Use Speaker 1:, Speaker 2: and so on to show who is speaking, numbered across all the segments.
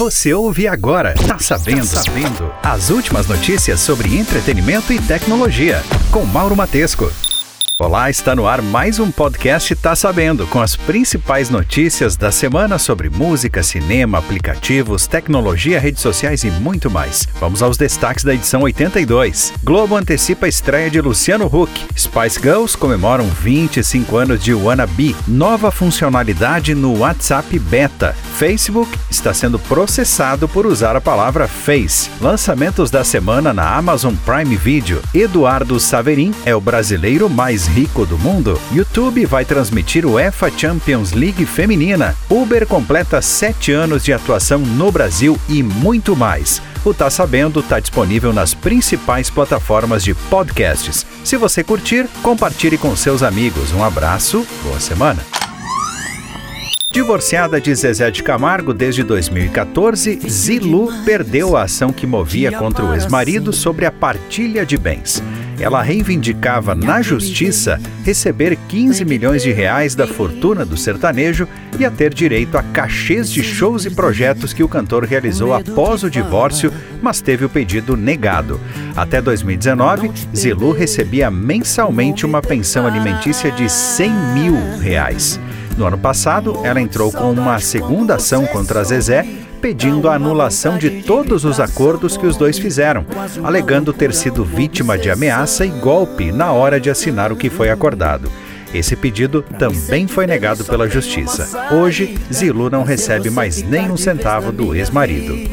Speaker 1: Você ouve agora. Tá sabendo? Sabendo. As últimas notícias sobre entretenimento e tecnologia. Com Mauro Matesco. Olá, está no ar mais um podcast Tá Sabendo, com as principais notícias da semana sobre música, cinema, aplicativos, tecnologia, redes sociais e muito mais. Vamos aos destaques da edição 82. Globo antecipa a estreia de Luciano Huck. Spice Girls comemoram 25 anos de Wannabe. Nova funcionalidade no WhatsApp Beta. Facebook está sendo processado por usar a palavra Face. Lançamentos da semana na Amazon Prime Video. Eduardo Saverin é o brasileiro mais rico do mundo. YouTube vai transmitir o UEFA Champions League feminina. Uber completa sete anos de atuação no Brasil e muito mais. O Tá Sabendo está disponível nas principais plataformas de podcasts. Se você curtir, compartilhe com seus amigos. Um abraço, boa semana. Divorciada de Zezé de Camargo desde 2014, Zilu perdeu a ação que movia contra o ex-marido sobre a partilha de bens. Ela reivindicava na justiça receber 15 milhões de reais da fortuna do sertanejo e a ter direito a cachês de shows e projetos que o cantor realizou após o divórcio, mas teve o pedido negado. Até 2019, Zilu recebia mensalmente uma pensão alimentícia de 100 mil reais. No ano passado, ela entrou com uma segunda ação contra Zezé, pedindo a anulação de todos os acordos que os dois fizeram, alegando ter sido vítima de ameaça e golpe na hora de assinar o que foi acordado. Esse pedido também foi negado pela justiça. Hoje, Zilu não recebe mais nem um centavo do ex-marido.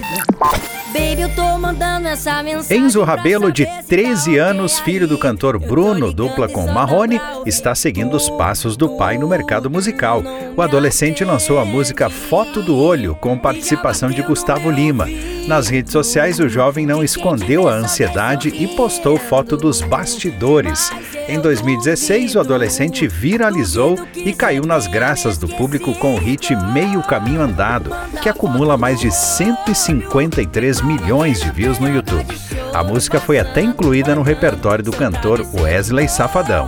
Speaker 1: Enzo Rabelo, de 13 anos, filho do cantor Bruno, dupla com Marrone, está seguindo os passos do pai no mercado musical. O adolescente lançou a música Foto do Olho, com participação de Gustavo Lima. Nas redes sociais, o jovem não escondeu a ansiedade e postou foto dos bastidores. Em 2016, o adolescente viralizou e caiu nas graças do público com o hit Meio Caminho Andado, que acumula mais de 153 milhões de views no YouTube. A música foi até incluída no repertório do cantor Wesley Safadão.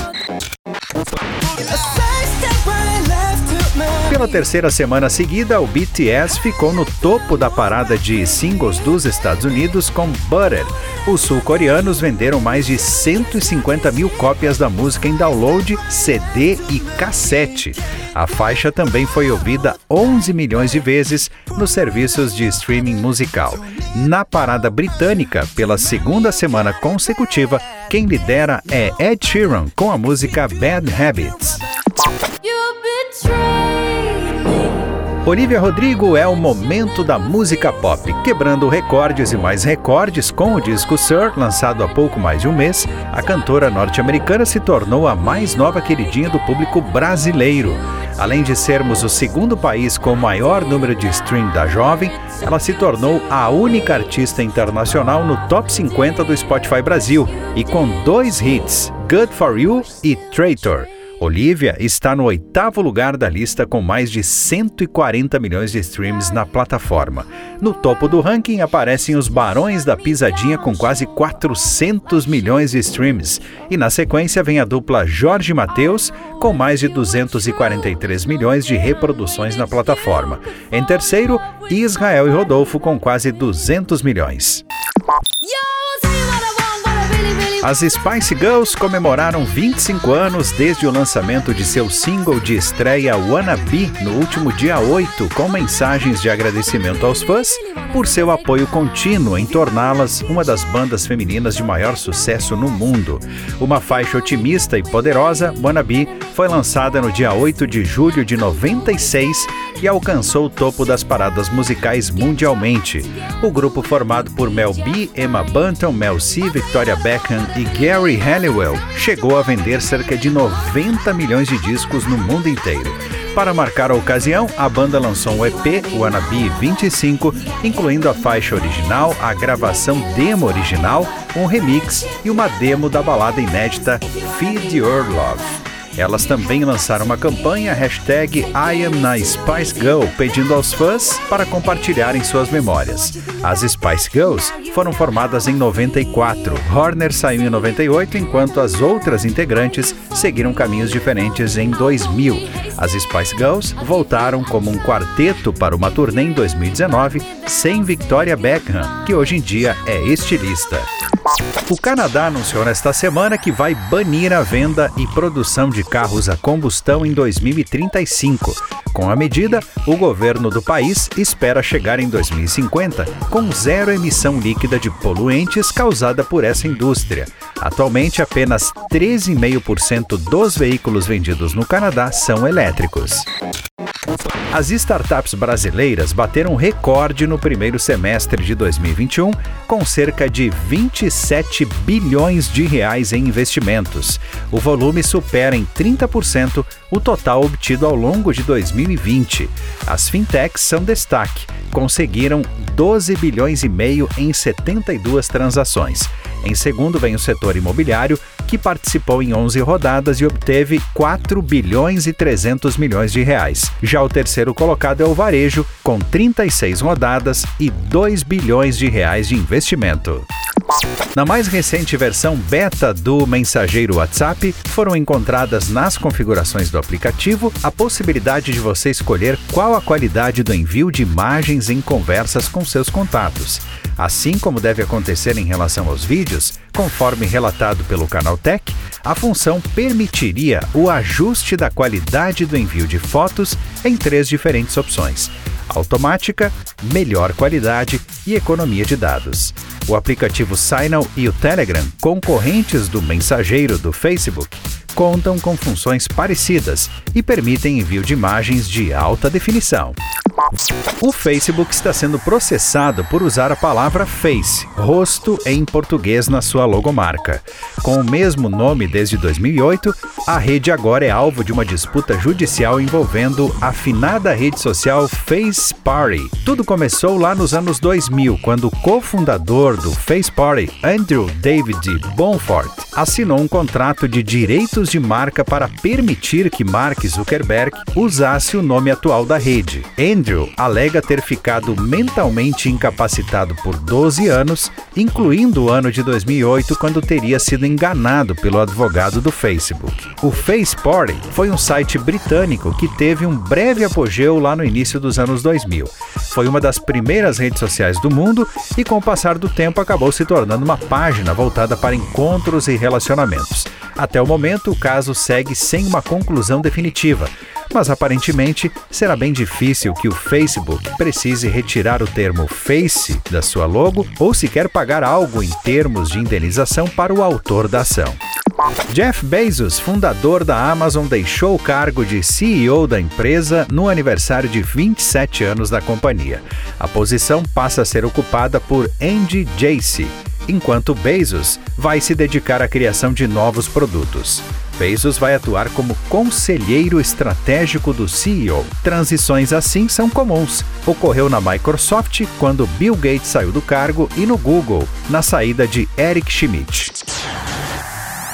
Speaker 1: Pela terceira semana seguida, o BTS ficou no topo da parada de singles dos Estados Unidos com Butter. Os sul-coreanos venderam mais de 150 mil cópias da música em download, CD e cassete. A faixa também foi ouvida 11 milhões de vezes nos serviços de streaming musical. Na parada britânica, pela segunda semana consecutiva, quem lidera é Ed Sheeran com a música Bad Habits. Olivia Rodrigo é o momento da música pop, quebrando recordes e mais recordes com o disco Sir, lançado há pouco mais de um mês. A cantora norte-americana se tornou a mais nova queridinha do público brasileiro. Além de sermos o segundo país com o maior número de stream da jovem, ela se tornou a única artista internacional no top 50 do Spotify Brasil e com dois hits, Good for You e Traitor. Olivia está no oitavo lugar da lista com mais de 140 milhões de streams na plataforma. No topo do ranking aparecem os Barões da Pisadinha com quase 400 milhões de streams. E na sequência vem a dupla Jorge Mateus com mais de 243 milhões de reproduções na plataforma. Em terceiro, Israel e Rodolfo com quase 200 milhões. As Spice Girls comemoraram 25 anos desde o lançamento de seu single de estreia Wanna Be no último dia 8, com mensagens de agradecimento aos fãs por seu apoio contínuo em torná-las uma das bandas femininas de maior sucesso no mundo. Uma faixa otimista e poderosa, Wanna Be foi lançada no dia 8 de julho de 96 e alcançou o topo das paradas musicais mundialmente. O grupo formado por Mel B, Emma Bunton, Mel C, Victoria Beckham e Gary Halliwell chegou a vender cerca de 90 milhões de discos no mundo inteiro. Para marcar a ocasião, a banda lançou um EP, Wannabe 25, incluindo a faixa original, a gravação demo original, um remix e uma demo da balada inédita Feed Your Love. Elas também lançaram uma campanha hashtag I am na Spice Girl, pedindo aos fãs para compartilharem suas memórias. As Spice Girls foram formadas em 94, Horner saiu em 98, enquanto as outras integrantes seguiram caminhos diferentes em 2000. As Spice Girls voltaram como um quarteto para uma turnê em 2019, sem Victoria Beckham, que hoje em dia é estilista. O Canadá anunciou nesta semana que vai banir a venda e produção de carros a combustão em 2035. Com a medida, o governo do país espera chegar em 2050 com zero emissão líquida de poluentes causada por essa indústria. Atualmente, apenas 13,5% dos veículos vendidos no Canadá são elétricos. As startups brasileiras bateram recorde no primeiro semestre de 2021, com cerca de 27 bilhões de reais em investimentos. O volume supera em 30% o total obtido ao longo de 2020. As fintechs são destaque, conseguiram 12 bilhões e meio em 72 transações. Em segundo vem o setor imobiliário, que participou em 11 rodadas e obteve 4 bilhões e 300 milhões de reais. Já o terceiro colocado é o varejo, com 36 rodadas e 2 bilhões de reais de investimento. Na mais recente versão beta do mensageiro WhatsApp, foram encontradas nas configurações do aplicativo a possibilidade de você escolher qual a qualidade do envio de imagens em conversas com seus contatos. Assim como deve acontecer em relação aos vídeos, conforme relatado pelo canal Tech, a função permitiria o ajuste da qualidade do envio de fotos em três diferentes opções: automática, melhor qualidade e economia de dados. O aplicativo Signal e o Telegram, concorrentes do mensageiro do Facebook, contam com funções parecidas e permitem envio de imagens de alta definição. O Facebook está sendo processado por usar a palavra face, rosto em português na sua logomarca. Com o mesmo nome desde 2008, a rede agora é alvo de uma disputa judicial envolvendo a finada rede social Face Party. Tudo começou lá nos anos 2000, quando o cofundador do Face Party, Andrew David Bonfort, assinou um contrato de direitos de marca para permitir que Mark Zuckerberg usasse o nome atual da rede. Andrew alega ter ficado mentalmente incapacitado por 12 anos, incluindo o ano de 2008, quando teria sido enganado pelo advogado do Facebook. O Face Party foi um site britânico que teve um breve apogeu lá no início dos anos 2000. Foi uma das primeiras redes sociais do mundo e, com o passar do tempo, acabou se tornando uma página voltada para encontros e relacionamentos. Até o momento, o caso segue sem uma conclusão definitiva, mas aparentemente será bem difícil que o Facebook precise retirar o termo Face da sua logo ou sequer pagar algo em termos de indenização para o autor da ação. Jeff Bezos, fundador da Amazon, deixou o cargo de CEO da empresa no aniversário de 27 anos da companhia. A posição passa a ser ocupada por Andy Jassy, enquanto Bezos vai se dedicar à criação de novos produtos. Bezos vai atuar como conselheiro estratégico do CEO. Transições assim são comuns. Ocorreu na Microsoft quando Bill Gates saiu do cargo e no Google, na saída de Eric Schmidt.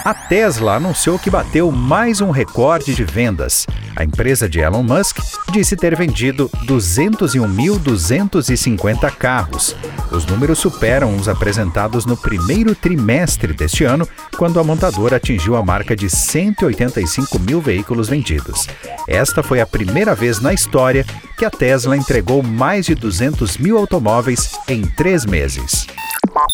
Speaker 1: A Tesla anunciou que bateu mais um recorde de vendas. A empresa de Elon Musk disse ter vendido 201.250 carros. Os números superam os apresentados no primeiro trimestre deste ano, quando a montadora atingiu a marca de 185 mil veículos vendidos. Esta foi a primeira vez na história que a Tesla entregou mais de 200 mil automóveis em três meses.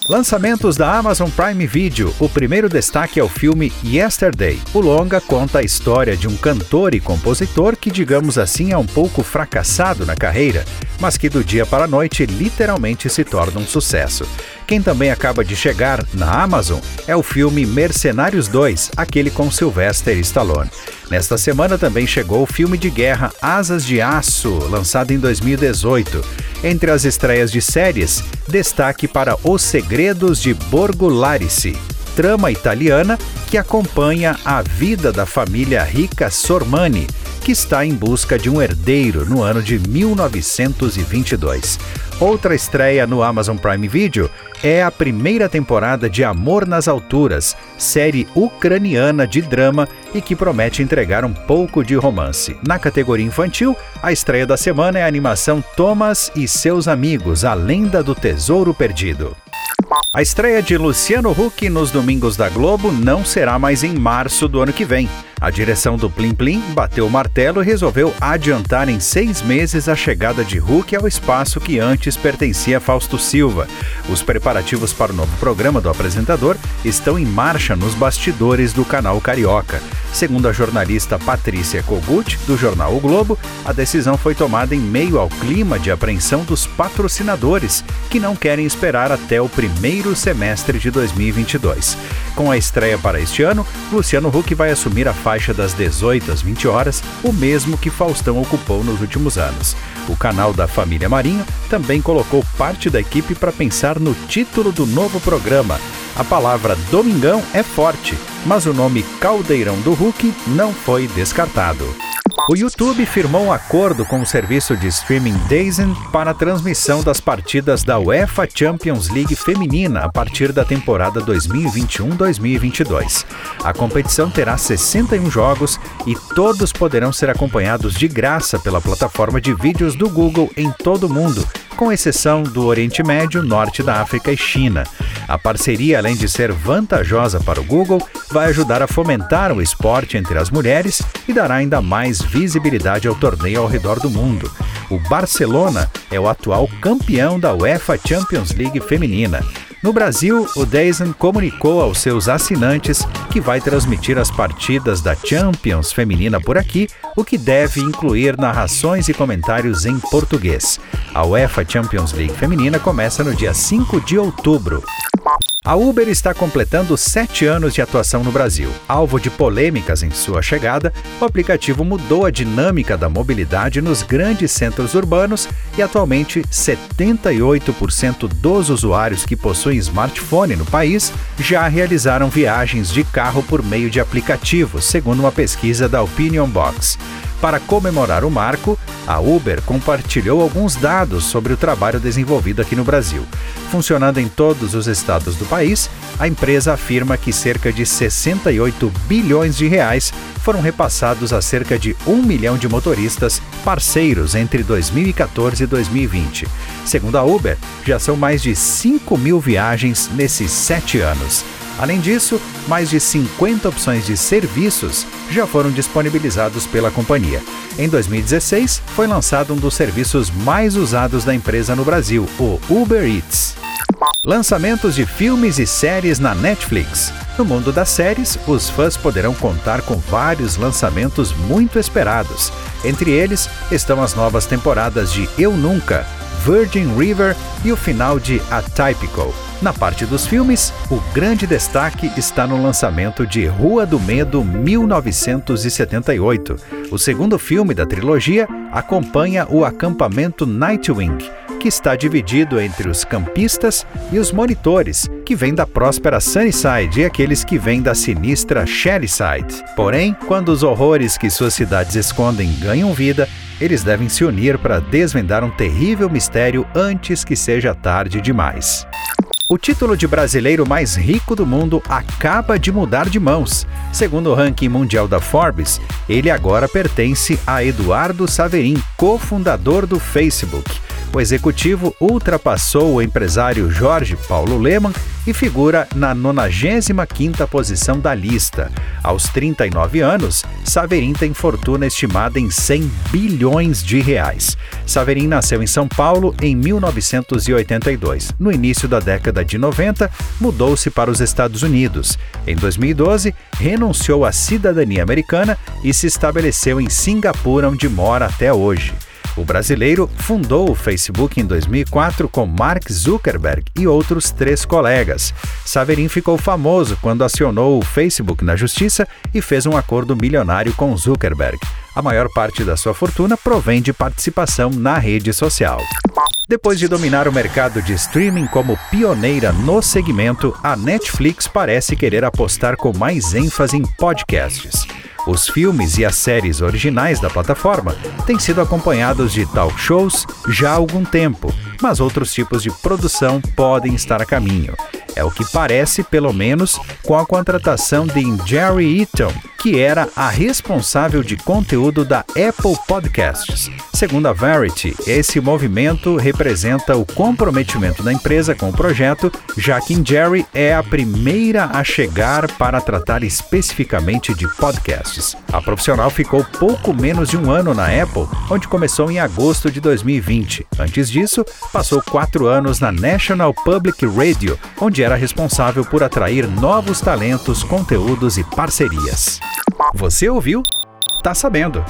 Speaker 1: Lançamentos da Amazon Prime Video. O primeiro destaque é o filme Yesterday. O longa conta a história de um cantor e compositor que, digamos assim, é um pouco fracassado na carreira, mas que do dia para a noite literalmente se torna um sucesso. Quem também acaba de chegar na Amazon é o filme Mercenários 2, aquele com Sylvester Stallone. Nesta semana também chegou o filme de guerra Asas de Aço, lançado em 2018. Entre as estreias de séries, destaque para Os Segredos de Borgo Larice, trama italiana que acompanha a vida da família rica Sormani, que está em busca de um herdeiro no ano de 1922. Outra estreia no Amazon Prime Video é a primeira temporada de Amor nas Alturas, série ucraniana de drama e que promete entregar um pouco de romance. Na categoria infantil, a estreia da semana é a animação Thomas e seus amigos, a lenda do tesouro perdido. A estreia de Luciano Huck nos domingos da Globo não será mais em março do ano que vem. A direção do Plim Plim bateu o martelo e resolveu adiantar em seis meses a chegada de Huck ao espaço que antes pertencia a Fausto Silva. Os preparativos para o novo programa do apresentador estão em marcha nos bastidores do canal Carioca. Segundo a jornalista Patrícia Kogut, do jornal O Globo, a decisão foi tomada em meio ao clima de apreensão dos patrocinadores, que não querem esperar até o primeiro semestre de 2022. Com a estreia para este ano, Luciano Huck vai assumir a faixa das 18 às 20 horas, o mesmo que Faustão ocupou nos últimos anos. O canal da família Marinho também colocou parte da equipe para pensar no título do novo programa. A palavra Domingão é forte, mas o nome Caldeirão do Hulk não foi descartado. O YouTube firmou um acordo com o serviço de streaming DAZN para a transmissão das partidas da UEFA Champions League feminina a partir da temporada 2021-2022. A competição terá 61 jogos e todos poderão ser acompanhados de graça pela plataforma de vídeos do Google em todo o mundo, com exceção do Oriente Médio, Norte da África e China. A parceria, além de ser vantajosa para o Google, vai ajudar a fomentar o esporte entre as mulheres e dará ainda mais visibilidade ao torneio ao redor do mundo. O Barcelona é o atual campeão da UEFA Champions League feminina. No Brasil, o DAZN comunicou aos seus assinantes que vai transmitir as partidas da Champions feminina por aqui, o que deve incluir narrações e comentários em português. A UEFA Champions League feminina começa no dia 5 de outubro. A Uber está completando sete anos de atuação no Brasil. Alvo de polêmicas em sua chegada, o aplicativo mudou a dinâmica da mobilidade nos grandes centros urbanos e atualmente 78% dos usuários que possuem smartphone no país já realizaram viagens de carro por meio de aplicativos, segundo uma pesquisa da Opinion Box. Para comemorar o marco, a Uber compartilhou alguns dados sobre o trabalho desenvolvido aqui no Brasil. Funcionando em todos os estados do país, a empresa afirma que cerca de 68 bilhões de reais foram repassados a cerca de um milhão de motoristas parceiros entre 2014 e 2020. Segundo a Uber, já são mais de 5 mil viagens nesses sete anos. Além disso, mais de 50 opções de serviços já foram disponibilizados pela companhia. Em 2016, foi lançado um dos serviços mais usados da empresa no Brasil, o Uber Eats. Lançamentos de filmes e séries na Netflix. No mundo das séries, os fãs poderão contar com vários lançamentos muito esperados. Entre eles estão as novas temporadas de Eu Nunca, Virgin River e o final de Atypical. Na parte dos filmes, o grande destaque está no lançamento de Rua do Medo 1978. O segundo filme da trilogia acompanha o acampamento Nightwing, que está dividido entre os campistas e os monitores, que vêm da próspera Sunnyside e aqueles que vêm da sinistra Shellyside. Porém, quando os horrores que suas cidades escondem ganham vida, eles devem se unir para desvendar um terrível mistério antes que seja tarde demais. O título de brasileiro mais rico do mundo acaba de mudar de mãos. Segundo o ranking mundial da Forbes, ele agora pertence a Eduardo Saverin, cofundador do Facebook o executivo ultrapassou o empresário Jorge Paulo Leman e figura na 95ª posição da lista. Aos 39 anos, Saverin tem fortuna estimada em 100 bilhões de reais. Saverin nasceu em São Paulo em 1982. No início da década de 90, mudou-se para os Estados Unidos. Em 2012, renunciou à cidadania americana e se estabeleceu em Singapura, onde mora até hoje. O brasileiro fundou o Facebook em 2004 com Mark Zuckerberg e outros três colegas. Saverin ficou famoso quando acionou o Facebook na justiça e fez um acordo milionário com Zuckerberg. A maior parte da sua fortuna provém de participação na rede social. Depois de dominar o mercado de streaming como pioneira no segmento, a Netflix parece querer apostar com mais ênfase em podcasts. Os filmes e as séries originais da plataforma têm sido acompanhados de talk shows já há algum tempo, mas outros tipos de produção podem estar a caminho. É o que parece, pelo menos, com a contratação de Jerry Eaton, que era a responsável de conteúdo da Apple Podcasts. Segundo a Verity, esse movimento representa o comprometimento da empresa com o projeto, já que Jerry é a primeira a chegar para tratar especificamente de podcasts. A profissional ficou pouco menos de um ano na Apple, onde começou em agosto de 2020. Antes disso, passou quatro anos na National Public Radio, era responsável por atrair novos talentos, conteúdos e parcerias. Você ouviu? Tá sabendo.